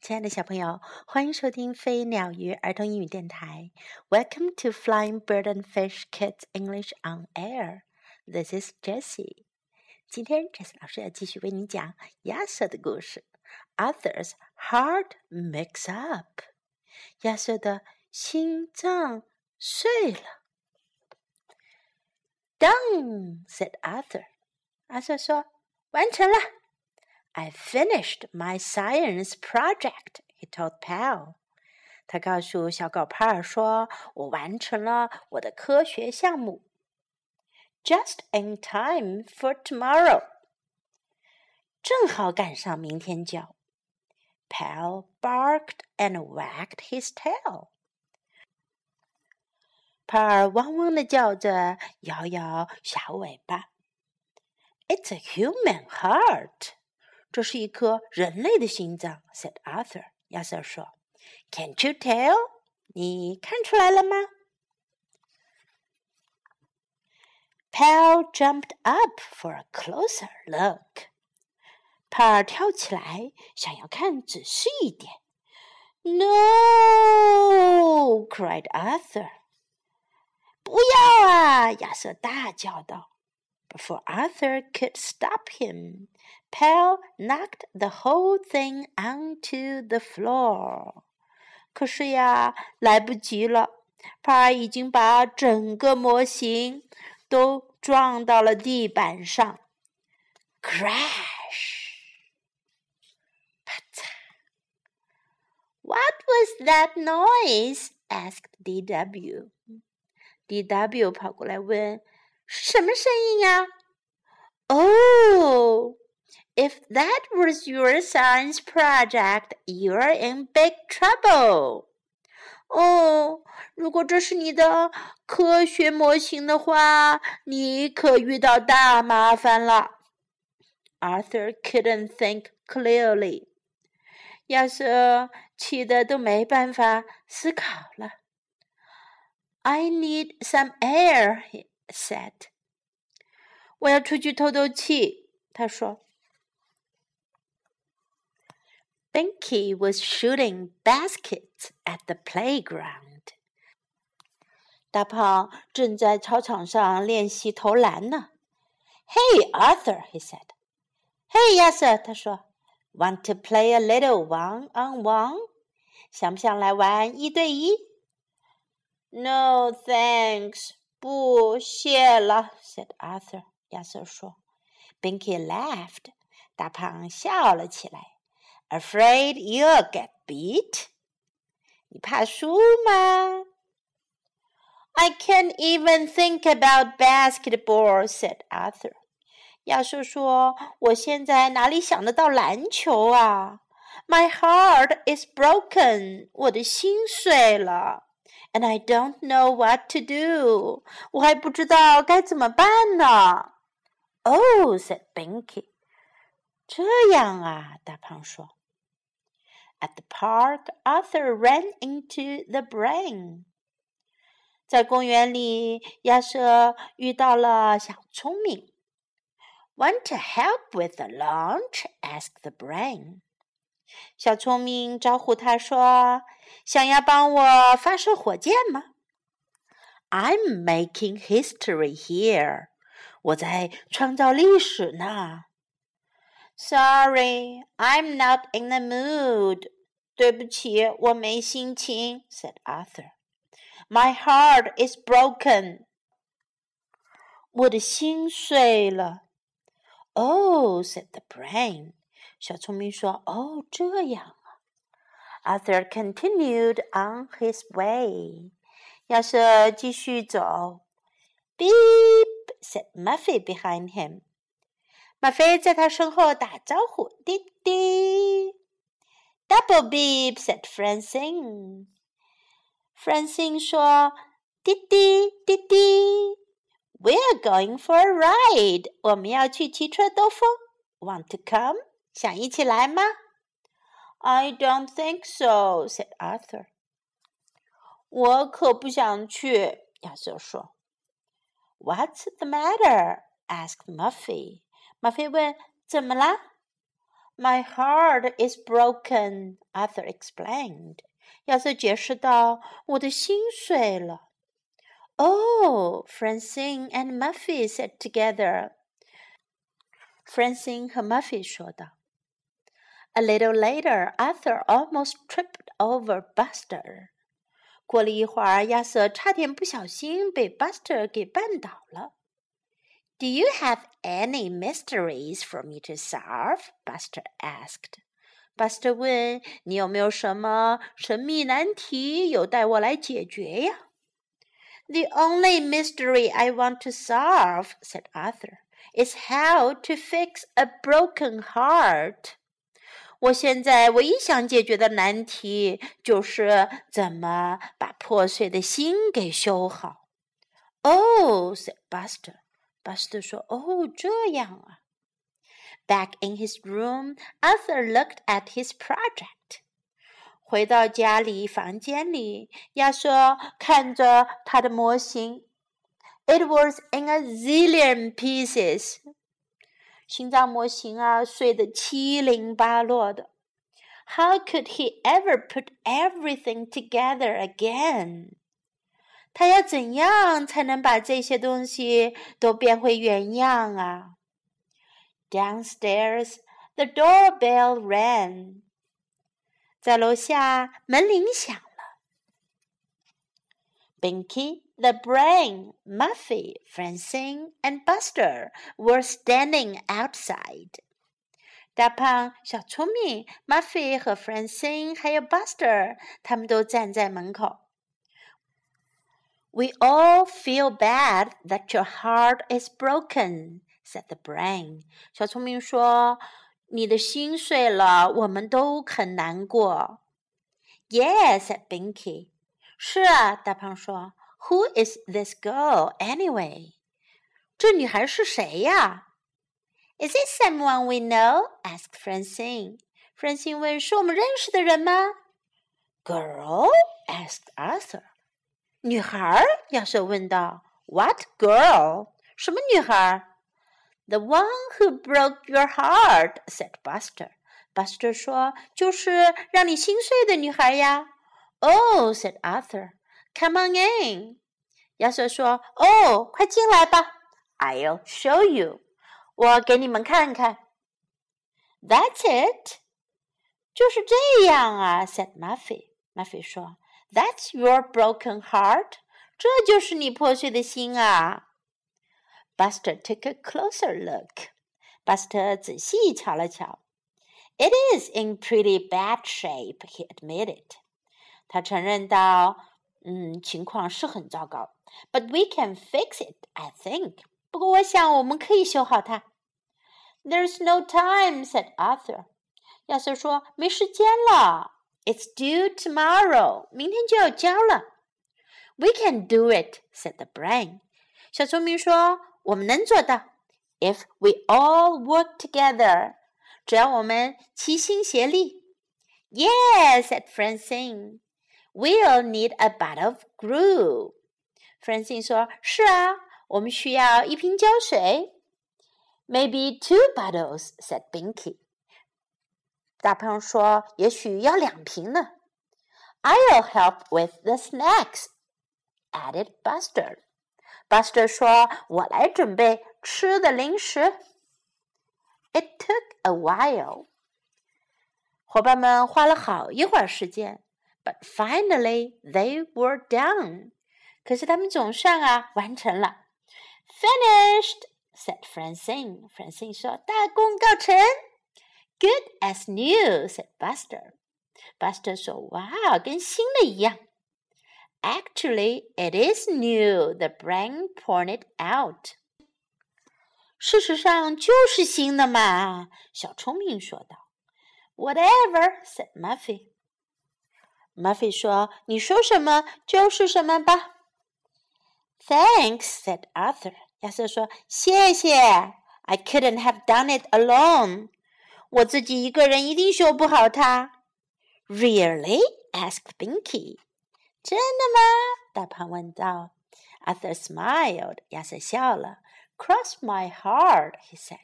亲爱的小朋友，欢迎收听飞鸟鱼儿童英语电台。Welcome to Flying Bird and Fish Kids English on Air. This is Jessie. 今天 Jessie 老师要继续为你讲亚瑟的故事。Arthur's heart mix up. 亚瑟的心脏碎了。Done, said Arthur. 阿瑟说：“完成了。” I finished my science project, he told Pal. 他告诉小狗帕尔说：“我完成了我的科学项目。” Just in time for tomorrow. 正好赶上明天交。Pal barked and wagged his tail. 帕尔汪汪的叫着，摇摇小尾巴。It's a human heart. 这是一颗人类的心脏，said Arthur。亚瑟说：“Can't you tell？你看出来了吗？”Pal jumped up for a closer look。帕尔跳起来，想要看仔细一点。“No!” cried Arthur。不要啊！亚瑟大叫道。Before Arthur could stop him, Pal knocked the whole thing onto the floor。可是呀，来不及了，帕已经把整个模型都撞到了地板上。Crash！啪嚓！What was that noise? asked D.W. D.W. 跑过来问：“什么声音呀？”哦。if that was your science project, you're in big trouble. 哦，如果这是你的科学模型的话，你可遇到大麻烦了。Arthur couldn't think clearly. 亚瑟气得都没办法思考了。I need some air, said. 我要出去透透气，他说。 Binky was shooting baskets at the playground. 大胖正在操场上练习投篮呢。Hey, Arthur, he said. Hey, 亚瑟，他说。Want to play a little one on one? 想不想来玩一对一？No, thanks. 不，谢了，said Arthur。亚瑟说。Binky laughed。大胖笑了起来。 Afraid you'll get beat？你怕输吗？I can't even think about basketball," said Arthur. 亚瑟说：“我现在哪里想得到篮球啊？My heart is broken. 我的心碎了。” and I don't know what to do. 我还不知道该怎么办呢。Oh, said Binky. 这样啊，大胖说。 At the park, Arthur ran into the brain. 在公园里，亚瑟遇到了小聪明。Want to help with the launch? asked the brain. 小聪明招呼他说：“想要帮我发射火箭吗？”I'm making history here，我在创造历史呢。 Sorry, I'm not in the mood。对不起，我没心情。said Arthur. My heart is broken。我的心碎了。Oh, said the brain. 小聪明说：“哦，这样啊。” Arthur continued on his way. 亚瑟继续走。Beep said Muffy behind him. 马菲在他身后打招呼：“滴滴。” Double beep said Francine. Francine 说：“滴滴滴滴。” We're going for a ride. 我们要去骑车兜风。Want to come? 想一起来吗？I don't think so," said Arthur. 我可不想去，亚瑟说。What's the matter? asked Muffy. 马菲问：“怎么啦 My heart is broken, Arthur explained. 亚瑟解释道：“我的心碎了。” Oh, Francine and Muffy said together. Francine 和 Muffy 说道。A little later, Arthur almost tripped over Buster. 过了一会儿，亚瑟差点不小心被 Buster 给绊倒了。 do you have any mysteries for me to solve? Buster asked. Buster 问：“你有没有什么神秘难题有待我来解决呀？” The only mystery I want to solve, said Arthur, is how to fix a broken heart. 我现在唯一想解决的难题就是怎么把破碎的心给修好。Oh, said Buster. Buster 说：“哦，这样啊。” Back in his room, Arthur looked at his project. 回到家里房间里，亚瑟看着他的模型。It was in a zillion pieces. 心脏模型啊，碎得七零八落的。How could he ever put everything together again? 他要怎样才能把这些东西都变回原样啊？Downstairs, the doorbell rang. 在楼下，门铃响了。Binky, the brain, Muffy, Francine, and Buster were standing outside. 大胖、小聪明、Muffy 和 Francine 还有 Buster，他们都站在门口。we all feel bad that your heart is broken," said the brain. 小聪明说：“你的心碎了，我们都很难过。” Yes, said Binky. 是啊，大胖说。Who is this girl anyway? 这女孩是谁呀？Is it someone we know? asked Francine. Francine 问：“是我们认识的人吗？”Girl? asked Arthur. 女孩？亚瑟问道。What girl？什么女孩？The one who broke your heart," said Buster. Buster 说：“就是让你心碎的女孩呀。” Oh, said Arthur. Come on in. 亚瑟说：“哦，快进来吧。I'll show you. 我给你们看看。” That's it. 就是这样啊，said Muffy. Muffy 说。 that's your broken heart. 这就是你破碎的心啊。Buster took a closer look. Buster 仔细瞧了瞧。It is in pretty bad shape, he admitted. 他承认道：“嗯，情况是很糟糕。But we can fix it, I think. 不过我想我们可以修好它。” There's no time, said Arthur. 亚瑟说：“没时间了。” It's due tomorrow. 明天就要交了。We can do it," said the brain. 小聪明说：“我们能做到。If we all work together，只要我们齐心协力。” Yes, said Francine. We'll need a bottle of glue. Francine 说：“是啊，我们需要一瓶胶水。” Maybe two bottles, said Binky. 大胖说：“也许要两瓶呢。” I'll help with the snacks," added Buster. Buster 说：“我来准备吃的零食。” It took a while. 伙伴们花了好一会儿时间，but finally they were done. 可是他们总算啊完成了。Finished, said Francine. Francine 说：“大功告成。” Good as new," said Buster. Buster 说：“哇，跟新的一样。” Actually, it is new. The brain pointed out. 事实上就是新的嘛，小聪明说道。Whatever, said Muffy. Muffy 说：“你说什么就是什么吧。” Thanks, said Arthur. 亚瑟说：“谢谢。I couldn't have done it alone.” 我自己一个人一定修不好它。Really? asked Binky. 真的吗？大胖问道。Arthur smiled. 亚瑟笑了。Cross my heart, he said.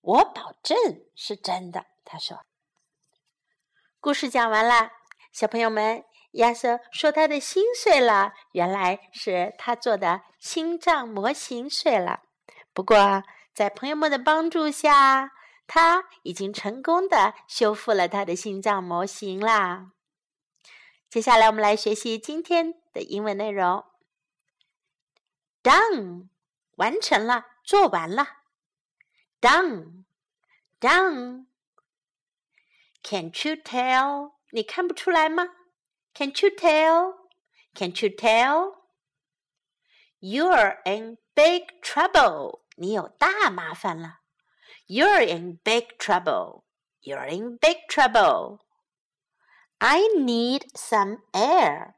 我保证是真的。他说：“故事讲完了，小朋友们，亚瑟说他的心碎了，原来是他做的心脏模型碎了。不过，在朋友们的帮助下，他已经成功的修复了他的心脏模型啦。接下来，我们来学习今天的英文内容。Done，完成了，做完了。Done，done。Can you tell？你看不出来吗？Can you tell？Can you tell？You're in big trouble。你有大麻烦了。You're in big trouble. You're in big trouble. I need some air.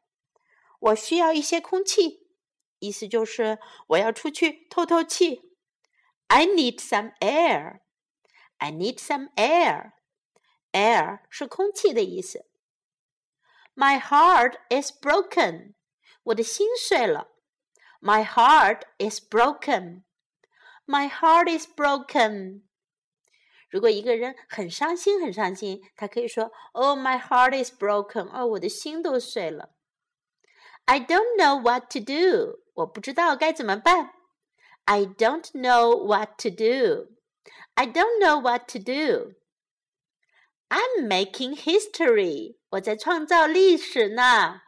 我需要一些空气，意思就是我要出去透透气。I need some air. I need some air. Air 是空气的意思。My heart is broken. 我的心碎了。My heart is broken. My heart is broken. 如果一个人很伤心，很伤心，他可以说：“Oh, my heart is broken。”哦，我的心都碎了。I don't know what to do。我不知道该怎么办。I don't know what to do. I don't know what to do. I'm making history. 我在创造历史呢。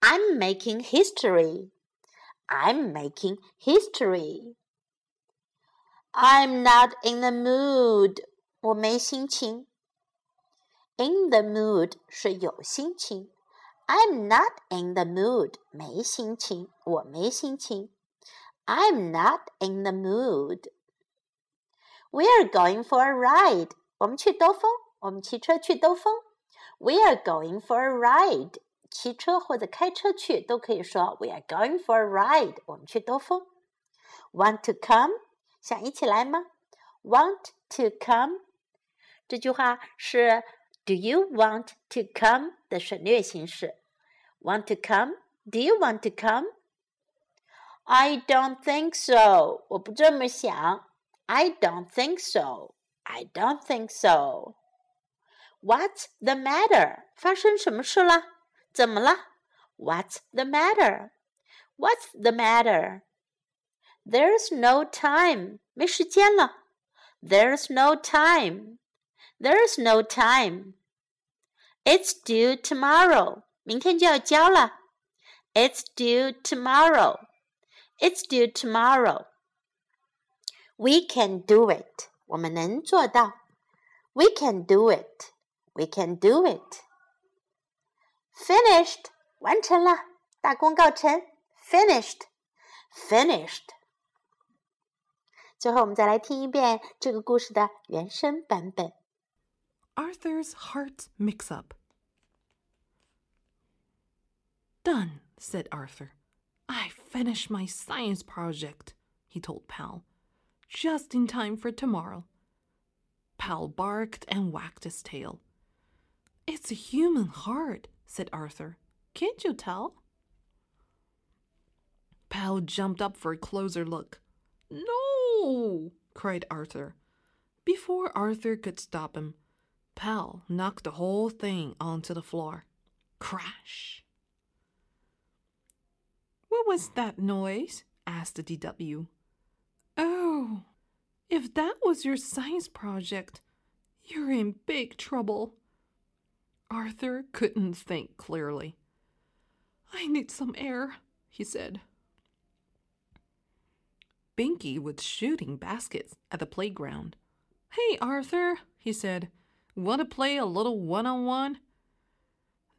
I'm making history. I'm making history. I'm not in the mood，我没心情。In the mood 是有心情，I'm not in the mood 没心情，我没心情。I'm not in the mood. We're going for a ride，我们去兜风，我们骑车去兜风。We're going for a ride，骑车或者开车去都可以说 We're going for a ride，我们去兜风。Want to come？ 想一起来吗？Want to come？这句话是 Do you want to come 的省略形式。Want to come？Do you want to come？I don't think so。我不这么想。I don't think so. I don't think so. What's the matter? 发生什么事了？怎么了？What's the matter? What's the matter? There's no time，没时间了。There's no time. There's no time. It's due tomorrow. 明天就要交了。It's due tomorrow. It's due tomorrow. We can do it. 我们能做到。We can do it. We can do it. Finished. 完成了。大功告成。Finished. Finished. 最后，我们再来听一遍这个故事的原声版本。Arthur's Heart Mix Up. Done, said Arthur. I finished my science project, he told Pal, just in time for tomorrow. Pal barked and wagged his tail. It's a human heart, said Arthur. Can't you tell? Pal jumped up for a closer look. No! cried Arthur. Before Arthur could stop him, Pal knocked the whole thing onto the floor. Crash! What was that noise? asked the DW. Oh, if that was your science project, you're in big trouble. Arthur couldn't think clearly. I need some air, he said. Binky was shooting baskets at the playground. Hey, Arthur, he said. Want to play a little one on one?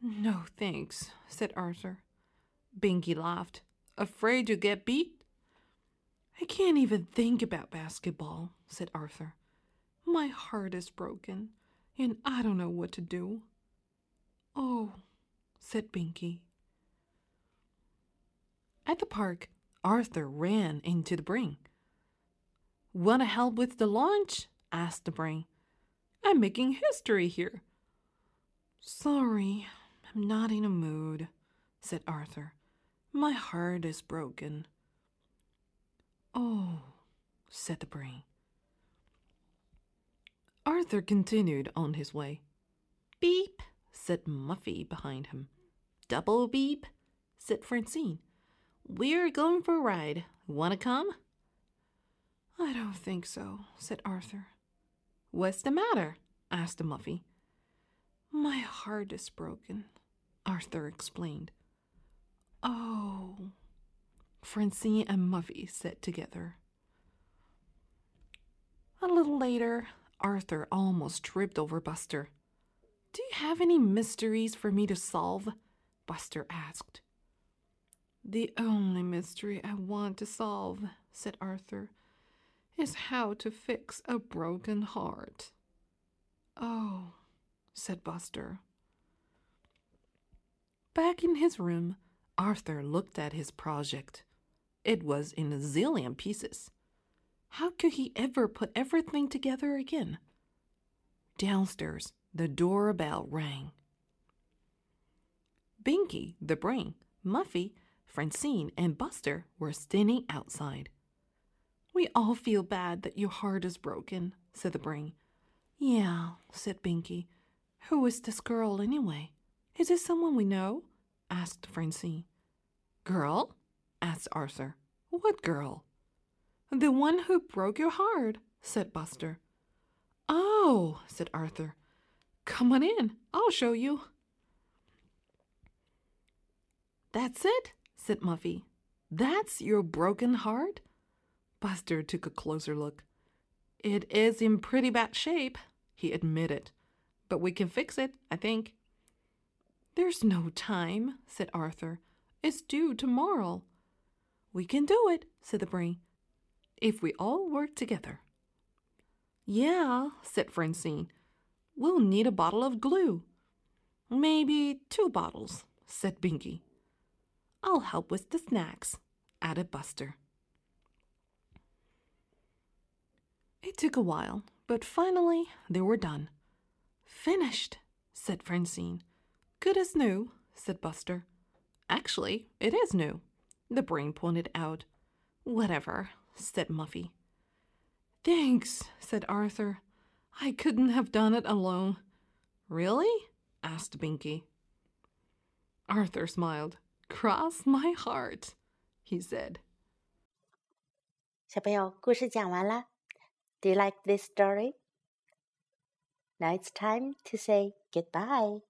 No, thanks, said Arthur. Binky laughed. Afraid you'll get beat? I can't even think about basketball, said Arthur. My heart is broken, and I don't know what to do. Oh, said Binky. At the park, Arthur ran into the brain. Want to help with the launch? asked the brain. I'm making history here. Sorry, I'm not in a mood, said Arthur. My heart is broken. Oh, said the brain. Arthur continued on his way. Beep, said Muffy behind him. Double beep, said Francine. We're going for a ride. Wanna come? I don't think so, said Arthur. What's the matter? asked Muffy. My heart is broken, Arthur explained. Oh, Francine and Muffy said together. A little later, Arthur almost tripped over Buster. Do you have any mysteries for me to solve? Buster asked. The only mystery I want to solve, said Arthur, is how to fix a broken heart. Oh, said Buster. Back in his room, Arthur looked at his project. It was in a zillion pieces. How could he ever put everything together again? Downstairs, the doorbell rang. Binky, the brain, Muffy, Francine, and Buster were standing outside. We all feel bad that your heart is broken, said the brain. Yeah, said Binky. Who is this girl anyway? Is it someone we know? asked Francine. Girl? asked Arthur. What girl? The one who broke your heart, said Buster. Oh, said Arthur. Come on in. I'll show you. That's it, said Muffy. That's your broken heart? Buster took a closer look. It is in pretty bad shape, he admitted. But we can fix it, I think. There's no time, said Arthur. It's due tomorrow. We can do it, said the brain, if we all work together. Yeah, said Francine. We'll need a bottle of glue. Maybe two bottles, said Binky. I'll help with the snacks, added Buster. It took a while, but finally they were done. Finished, said Francine. Good as new, said Buster. Actually, it is new, the brain pointed out. Whatever, said Muffy. Thanks, said Arthur. I couldn't have done it alone. Really? asked Binky. Arthur smiled Cross my heart, he said. 小朋友，故事讲完了。Do you like this story? Now it's time to say goodbye.